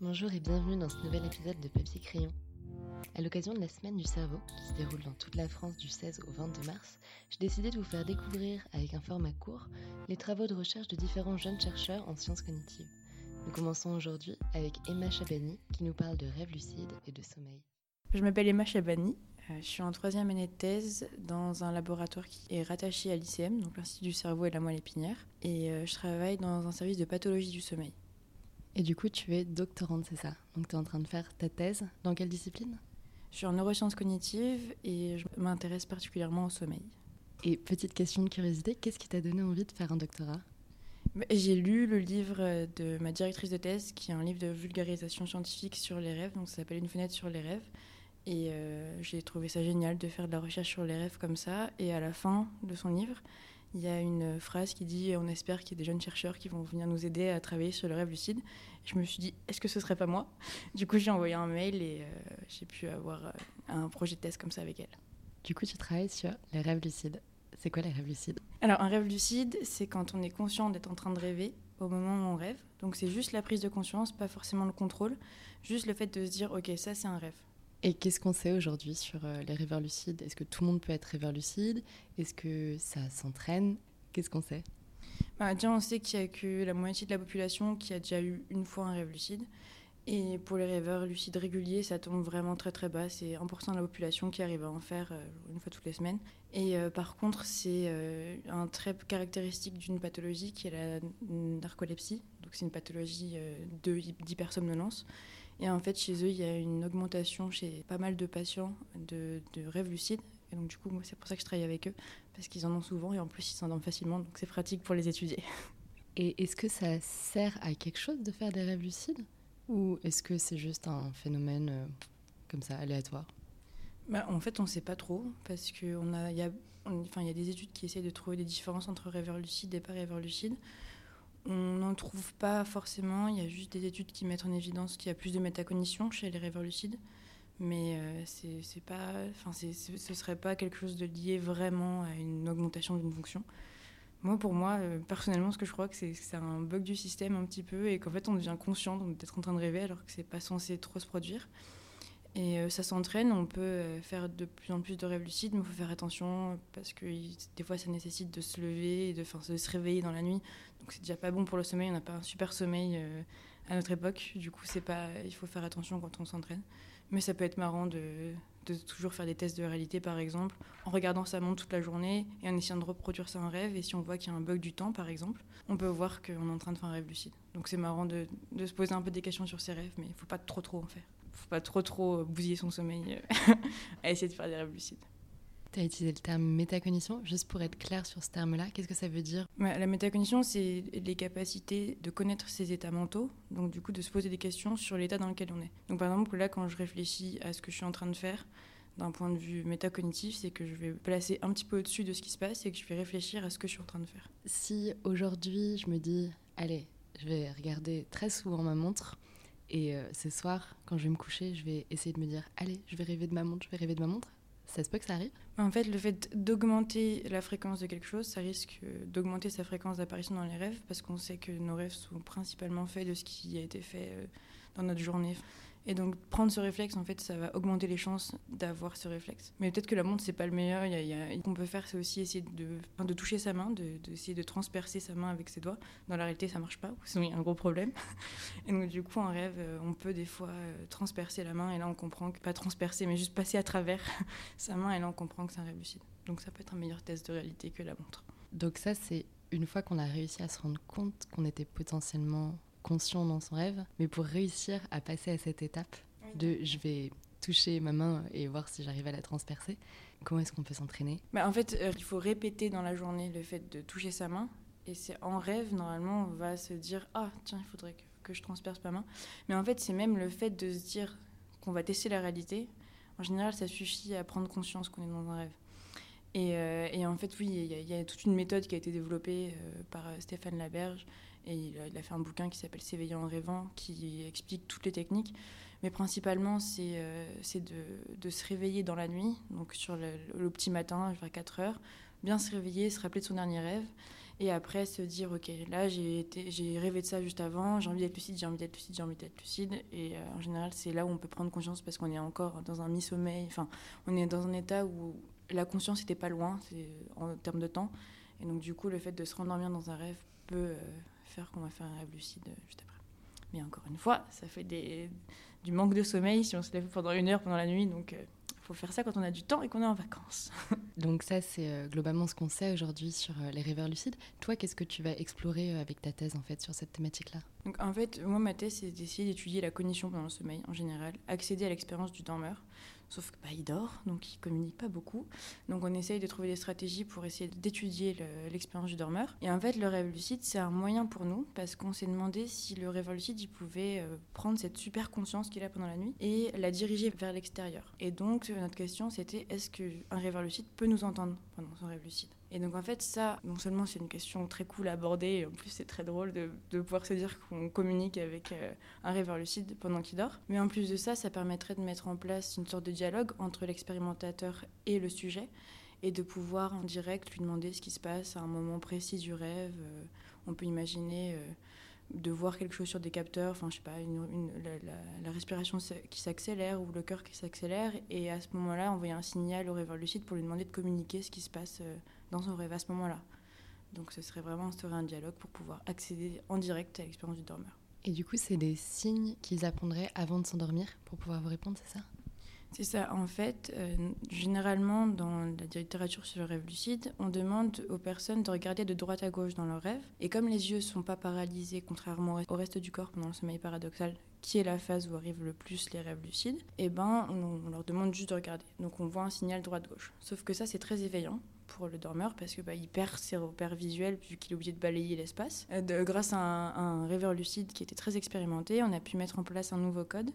Bonjour et bienvenue dans ce nouvel épisode de Papier Crayon. À l'occasion de la semaine du cerveau, qui se déroule dans toute la France du 16 au 22 mars, j'ai décidé de vous faire découvrir, avec un format court, les travaux de recherche de différents jeunes chercheurs en sciences cognitives. Nous commençons aujourd'hui avec Emma Chabani, qui nous parle de rêve lucide et de sommeil. Je m'appelle Emma Chabani, euh, je suis en troisième année de thèse dans un laboratoire qui est rattaché à l'ICM, donc l'Institut du cerveau et de la moelle épinière, et euh, je travaille dans un service de pathologie du sommeil. Et du coup, tu es doctorante, c'est ça? Donc tu es en train de faire ta thèse. Dans quelle discipline? Je suis en neurosciences cognitives et je m'intéresse particulièrement au sommeil. Et petite question de curiosité, qu'est-ce qui t'a donné envie de faire un doctorat? J'ai lu le livre de ma directrice de thèse, qui est un livre de vulgarisation scientifique sur les rêves, donc ça s'appelle Une fenêtre sur les rêves. Et euh, j'ai trouvé ça génial de faire de la recherche sur les rêves comme ça. Et à la fin de son livre, il y a une phrase qui dit On espère qu'il y a des jeunes chercheurs qui vont venir nous aider à travailler sur le rêve lucide. je me suis dit Est-ce que ce serait pas moi? Du coup, j'ai envoyé un mail et euh, j'ai pu avoir euh, un projet de thèse comme ça avec elle. Du coup, tu travailles sur les rêves lucides. C'est quoi les rêves lucides? Alors, un rêve lucide, c'est quand on est conscient d'être en train de rêver au moment où on rêve. Donc, c'est juste la prise de conscience, pas forcément le contrôle. Juste le fait de se dire Ok, ça, c'est un rêve. Et qu'est-ce qu'on sait aujourd'hui sur euh, les rêveurs lucides Est-ce que tout le monde peut être rêveur lucide Est-ce que ça s'entraîne? Qu'est-ce qu'on sait? Bah, Déjà, on sait qu'il n'y a que la moitié de la population qui a déjà eu une fois un rêve lucide. Et pour les rêveurs lucides réguliers, ça tombe vraiment très très bas. C'est 1% de la population qui arrive à en faire euh, une fois toutes les semaines. Et euh, par contre, c'est un trait caractéristique d'une pathologie qui est la narcolepsie. Donc c'est une pathologie d'hypersomnolence. Et en fait, chez eux, il y a une augmentation chez pas mal de patients de, rêves lucides. Et donc, du coup, moi, c'est pour ça que je travaille avec eux, parce qu'ils en ont souvent et en plus, ils s'endorment facilement. Donc, c'est pratique pour les étudier. Et est-ce que ça sert à quelque chose de faire des rêves lucides Ou est-ce que c'est juste un phénomène euh, comme ça, aléatoire? Bah, En fait, on ne sait pas trop, parce qu'il y, a, enfin, y a des études qui essayent de trouver des différences entre rêveurs lucides et pas rêveurs lucides. On n'en trouve pas forcément. Il y a juste des études qui mettent en évidence qu'il y a plus de métacognition chez les rêveurs lucides. Mais euh, c'est pas, enfin, ce serait pas quelque chose de lié vraiment à une augmentation d'une fonction. Moi, pour moi, euh, personnellement, ce que je crois, que c'est un bug du système un petit peu et qu'en fait, on devient conscient d'être en train de rêver alors que c'est pas censé trop se produire. Et euh, ça s'entraîne, on peut euh, faire de plus en plus de rêves lucides, mais il faut faire attention parce que des fois ça nécessite de se lever, de, se réveiller dans la nuit. Donc c'est déjà pas bon pour le sommeil, on n'a pas un super sommeil euh, à notre époque. Du coup, c'est pas, il faut faire attention quand on s'entraîne. Mais ça peut être marrant de, toujours faire des tests de réalité, par exemple, en regardant sa montre toute la journée et en essayant de reproduire ça en rêve. Et si on voit qu'il y a un bug du temps, par exemple, on peut voir qu'on est en train de faire un rêve lucide. Donc c'est marrant de, se poser un peu des questions sur ses rêves, mais il faut pas trop trop en faire faut pas trop trop bousiller son sommeil euh, à essayer de faire des rêves lucides. Tu as utilisé le terme métacognition, juste pour être clair sur ce terme-là, qu'est-ce que ça veut dire? La métacognition, c'est les capacités de connaître ses états mentaux, donc du coup de se poser des questions sur l'état dans lequel on est. Donc par exemple, là, quand je réfléchis à ce que je suis en train de faire, d'un point de vue métacognitif, c'est que je vais placer un petit peu au-dessus de ce qui se passe et que je vais réfléchir à ce que je suis en train de faire. Si aujourd'hui je me dis, allez, je vais regarder très souvent ma montre, et euh, ce soir, quand je vais me coucher, je vais essayer de me dire Allez, je vais rêver de ma montre, je vais rêver de ma montre. Ça se peut que ça arrive En fait, le fait d'augmenter la fréquence de quelque chose, ça risque d'augmenter sa fréquence d'apparition dans les rêves, parce qu'on sait que nos rêves sont principalement faits de ce qui a été fait euh, dans notre journée. Et donc prendre ce réflexe, en fait, ça va augmenter les chances d'avoir ce réflexe. Mais peut-être que la montre, c'est pas le meilleur. Il y a, qu'on peut faire, c'est aussi essayer de, de toucher sa main, d'essayer de, de, transpercer sa main avec ses doigts. Dans la réalité, ça marche pas, sinon il y a un gros problème. Et donc du coup, en rêve, euh, on peut des fois euh, transpercer la main, et là on comprend que, pas transpercer, mais juste passer à travers sa main, et là on comprend que c'est un rêve lucide. Donc ça peut être un meilleur test de réalité que la montre. Donc ça, c'est une fois qu'on a réussi à se rendre compte qu'on était potentiellement conscient dans son rêve, mais pour réussir à passer à cette étape de je vais toucher ma main et voir si j'arrive à la transpercer, comment est-ce qu'on peut s'entraîner? Bah, En fait, euh, il faut répéter dans la journée le fait de toucher sa main. Et c'est en rêve, normalement, on va se dire Ah, tiens, il faudrait que, que je transperce ma main. Mais en fait, c'est même le fait de se dire qu'on va tester la réalité. En général, ça suffit à prendre conscience qu'on est dans un rêve. Et, euh, et en fait, oui, il y, a toute une méthode qui a été développée euh, par Stéphane Laberge et il a, fait un bouquin qui s'appelle S'éveiller en rêvant, qui explique toutes les techniques. Mais principalement, c'est euh, de, se réveiller dans la nuit, donc sur le, petit matin, vers 4 heures, bien se réveiller, se rappeler de son dernier rêve, Et après, se dire, ok, là, j'ai rêvé de ça juste avant, j'ai envie d'être lucide, j'ai envie d'être lucide, j'ai envie d'être lucide. Et euh, en général, c'est là où on peut prendre conscience parce qu'on est encore dans un mi-sommeil, enfin, on est dans un état où la conscience n'était pas loin en termes de temps. Et donc, du coup, le fait de se rendormir dans un rêve peut euh, faire qu'on va faire un rêve lucide euh, juste après. Mais encore une fois, ça fait des, du manque de sommeil si on se lève pendant une heure pendant la nuit. Donc, faut faire ça quand on a du temps et qu'on est en vacances. Donc ça, c'est euh, globalement ce qu'on sait aujourd'hui sur euh, les rêveurs lucides. Toi, qu'est-ce que tu vas explorer euh, avec ta thèse en fait sur cette thématique-là? Donc en fait, moi, ma thèse, c'est d'essayer d'étudier la cognition pendant le sommeil en général, accéder à l'expérience du dormeur, Sauf qu'il bah, dort, donc il communique pas beaucoup. Donc on essaye de trouver des stratégies pour essayer d'étudier l'expérience du dormeur. Et en fait, le rêve lucide, c'est un moyen pour nous, parce qu'on s'est demandé si le rêveur lucide, il pouvait euh, prendre cette super conscience qu'il a pendant la nuit et la diriger vers l'extérieur. Et donc notre question, c'était est-ce qu'un rêveur lucide peut nous entendre pendant son rêve lucide et donc en fait ça, non seulement c'est une question très cool à aborder, en plus c'est très drôle de, pouvoir se dire qu'on communique avec euh, un rêveur lucide pendant qu'il dort, mais en plus de ça, ça permettrait de mettre en place une sorte de dialogue entre l'expérimentateur et le sujet, et de pouvoir en direct lui demander ce qui se passe à un moment précis du rêve. Euh, on peut imaginer... Euh, de voir quelque chose sur des capteurs, enfin je sais pas, la, respiration qui s'accélère ou le cœur qui s'accélère, et à ce moment-là, envoyer un signal au rêveur lucide pour lui demander de communiquer ce qui se passe dans son rêve à ce moment-là. Donc ce serait vraiment instaurer un dialogue pour pouvoir accéder en direct à l'expérience du dormeur. Et du coup, c'est des signes qu'ils apprendraient avant de s'endormir pour pouvoir vous répondre, c'est ça? C'est ça. En fait, euh, généralement, dans la littérature sur le rêve lucide, on demande aux personnes de regarder de droite à gauche dans leur rêve. Et comme les yeux ne sont pas paralysés, contrairement au reste du corps pendant le sommeil paradoxal, qui est la phase où arrivent le plus les rêves lucides, eh ben, on, leur demande juste de regarder. Donc on voit un signal droite-gauche. Sauf que ça, c'est très éveillant pour le dormeur parce que bah, il perd ses repères visuels vu qu'il est obligé de balayer l'espace. Euh, grâce à un, rêveur lucide qui était très expérimenté, on a pu mettre en place un nouveau code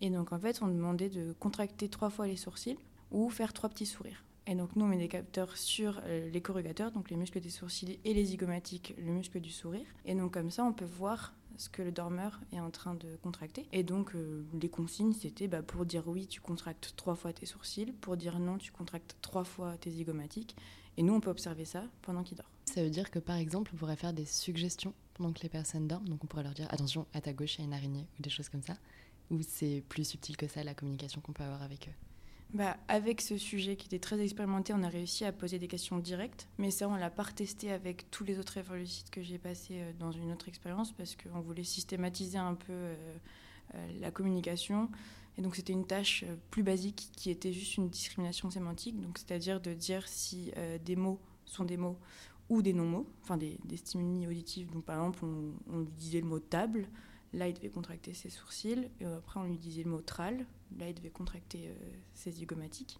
et donc en fait, on demandait de contracter trois fois les sourcils ou faire trois petits sourires. Et donc nous, on met des capteurs sur euh, les corrugateurs, donc les muscles des sourcils et les zygomatiques, le muscle du sourire. Et donc comme ça, on peut voir ce que le dormeur est en train de contracter. Et donc euh, les consignes, c'était bah, pour dire oui, tu contractes trois fois tes sourcils, pour dire non, tu contractes trois fois tes zygomatiques. Et nous, on peut observer ça pendant qu'il dort. Ça veut dire que par exemple, on pourrait faire des suggestions pendant que les personnes dorment. Donc on pourrait leur dire attention, à ta gauche, il y a une araignée ou des choses comme ça. Ou c'est plus subtil que ça, la communication qu'on peut avoir avec eux bah, avec ce sujet qui était très expérimenté, on a réussi à poser des questions directes, mais ça, on l'a pas retesté avec tous les autres évolucides que j'ai passés euh, dans une autre expérience parce qu'on voulait systématiser un peu euh, euh, la communication. Et donc, c'était une tâche plus basique qui était juste une discrimination sémantique, donc c'est-à-dire de dire si des mots sont des mots ou des non-mots, enfin des, des, stimuli auditifs. Donc, par exemple, on, on disait le mot table Là, il devait contracter ses sourcils. Et après, on lui disait le mot tral. Là, il devait contracter euh, ses zygomatiques.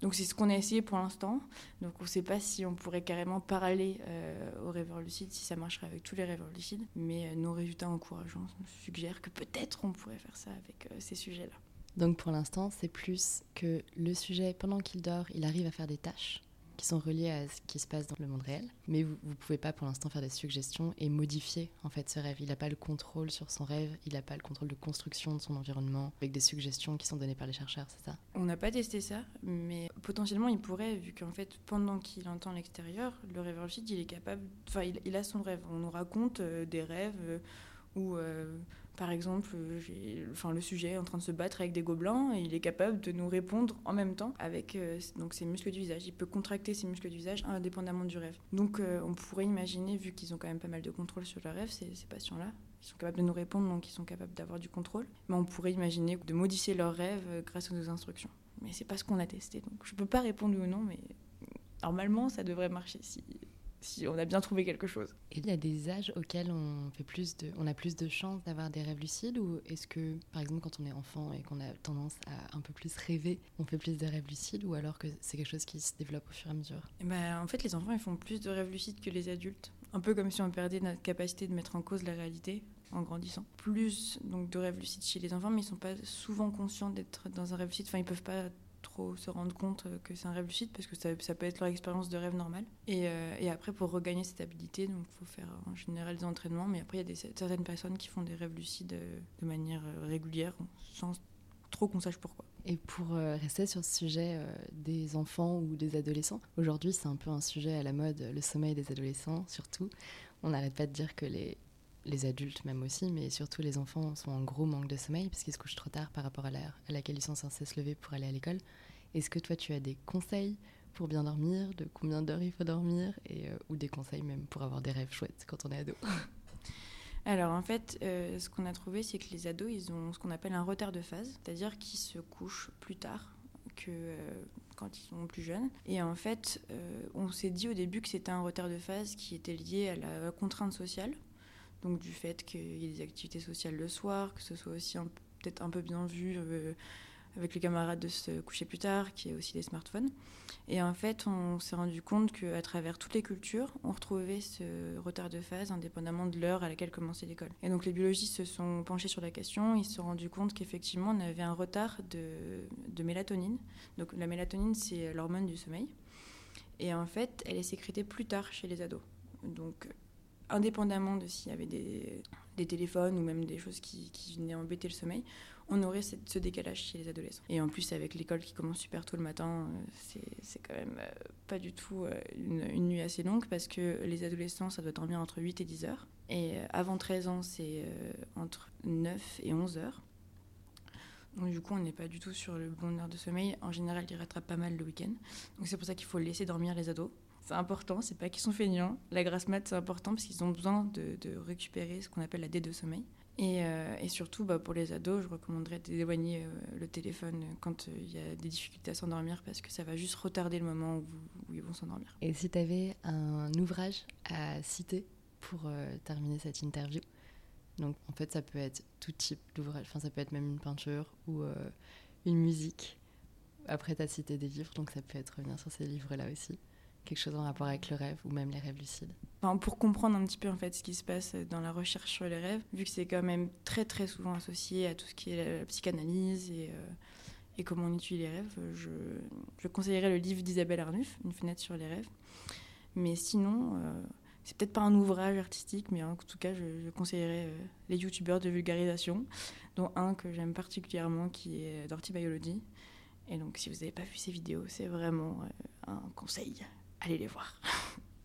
Donc, c'est ce qu'on a essayé pour l'instant. Donc, on ne sait pas si on pourrait carrément parler euh, aux rêveurs lucides, si ça marcherait avec tous les rêveurs lucides. Mais euh, nos résultats encourageants suggèrent que peut-être on pourrait faire ça avec ces sujets-là. Donc, pour l'instant, c'est plus que le sujet, pendant qu'il dort, il arrive à faire des tâches qui sont reliés à ce qui se passe dans le monde réel. Mais vous ne pouvez pas pour l'instant faire des suggestions et modifier en fait ce rêve. Il n'a pas le contrôle sur son rêve, il n'a pas le contrôle de construction de son environnement avec des suggestions qui sont données par les chercheurs, c'est ça? On n'a pas testé ça, mais potentiellement il pourrait, vu qu'en fait pendant qu'il entend l'extérieur, le rêveur lucide il est capable, enfin il, a son rêve. On nous raconte euh, des rêves euh, où par exemple, euh, enfin, le sujet est en train de se battre avec des gobelins et il est capable de nous répondre en même temps avec euh, donc ses muscles du visage. Il peut contracter ses muscles du visage indépendamment du rêve. Donc euh, on pourrait imaginer, vu qu'ils ont quand même pas mal de contrôle sur leur rêve, ces, patients-là, ils sont capables de nous répondre, donc ils sont capables d'avoir du contrôle. Mais on pourrait imaginer de modifier leur rêve grâce à nos instructions. Mais c'est pas ce qu'on a testé, donc je peux pas répondre ou non, mais normalement ça devrait marcher si si on a bien trouvé quelque chose. Et il y a des âges auxquels on, fait plus de, on a plus de chances d'avoir des rêves lucides ou est-ce que, par exemple, quand on est enfant et qu'on a tendance à un peu plus rêver, on fait plus de rêves lucides ou alors que c'est quelque chose qui se développe au fur et à mesure? Et eh ben, En fait, les enfants, ils font plus de rêves lucides que les adultes. Un peu comme si on perdait notre capacité de mettre en cause la réalité en grandissant. Plus donc de rêves lucides chez les enfants, mais ils sont pas souvent conscients d'être dans un rêve lucide. Enfin, ils peuvent pas trop se rendre compte euh, que c'est un rêve lucide parce que ça, peut être leur expérience de rêve normal. Et, euh, et après, pour regagner cette habilité, donc faut faire en général des entraînements, mais après, il y a certaines personnes qui font des rêves lucides euh, de manière régulière sans trop qu'on sache pourquoi. Et pour rester sur ce sujet des enfants ou des adolescents, aujourd'hui c'est un peu un sujet à la mode, le sommeil des adolescents surtout. On n'arrête pas de dire que les, les adultes même aussi, mais surtout les enfants sont en gros manque de sommeil parce qu'ils se couchent trop tard par rapport à l'heure à laquelle ils sont censés se lever pour aller à l'école. Est-ce que toi tu as des conseils pour bien dormir, de combien d'heures il faut dormir, et, euh, ou des conseils même pour avoir des rêves chouettes quand on est ado? Alors en fait, euh, ce qu'on a trouvé, c'est que les ados, ils ont ce qu'on appelle un retard de phase, c'est-à-dire qu'ils se couchent plus tard que euh, quand ils sont plus jeunes. Et en fait, on s'est dit au début que c'était un retard de phase qui était lié à la contrainte sociale, donc du fait qu'il y ait des activités sociales le soir, que ce soit aussi peut-être un peu bien vu avec les camarades de se coucher plus tard, qui est aussi des smartphones. Et en fait, on s'est rendu compte qu'à travers toutes les cultures, on retrouvait ce retard de phase indépendamment de l'heure à laquelle commençait l'école. Et donc les biologistes se sont penchés sur la question, ils se sont rendus compte qu'effectivement, on avait un retard de, de mélatonine. Donc la mélatonine, c'est l'hormone du sommeil. Et en fait, elle est sécrétée plus tard chez les ados. Donc indépendamment de s'il y avait des, téléphones ou même des choses qui, venaient embêter le sommeil, on aurait ce décalage chez les adolescents. Et en plus, avec l'école qui commence super tôt le matin, euh, c'est quand même euh, pas du tout euh, une, nuit assez longue parce que les adolescents, ça doit dormir entre 8 et 10 heures. Et avant 13 ans, c'est entre 9 et 11 heures. Donc du coup, on n'est pas du tout sur le bon heure de sommeil. En général, ils rattrapent pas mal le week-end. Donc c'est pour ça qu'il faut laisser dormir les ados. C'est important, c'est pas qu'ils sont feignants. La grasse mat, c'est important parce qu'ils ont besoin de, récupérer ce qu'on appelle la D de sommeil. Euh, et, surtout, bah, pour les ados, je recommanderais d'éloigner euh, le téléphone quand euh, il y a des difficultés à s'endormir parce que ça va juste retarder le moment où, ils vont s'endormir. Et si tu avais un ouvrage à citer pour terminer cette interview? Donc, en fait, ça peut être tout type d'ouvrage. Enfin, ça peut être même une peinture ou une musique. Après, tu as cité des livres, donc ça peut être revenir sur ces livres-là aussi quelque chose en rapport avec le rêve ou même les rêves lucides Pour comprendre un petit peu en fait ce qui se passe dans la recherche sur les rêves, vu que c'est quand même très très souvent associé à tout ce qui est la psychanalyse et, euh, et comment on étudie les rêves, je, conseillerais le livre d'Isabelle Arnuf, Une fenêtre sur les rêves. Mais sinon, euh, c'est peut-être pas un ouvrage artistique, mais en tout cas, je, conseillerais euh, les youtubeurs de vulgarisation, dont un que j'aime particulièrement qui est Dorty Biology. Et donc, si vous n'avez pas vu ces vidéos, c'est vraiment un conseil allez les voir.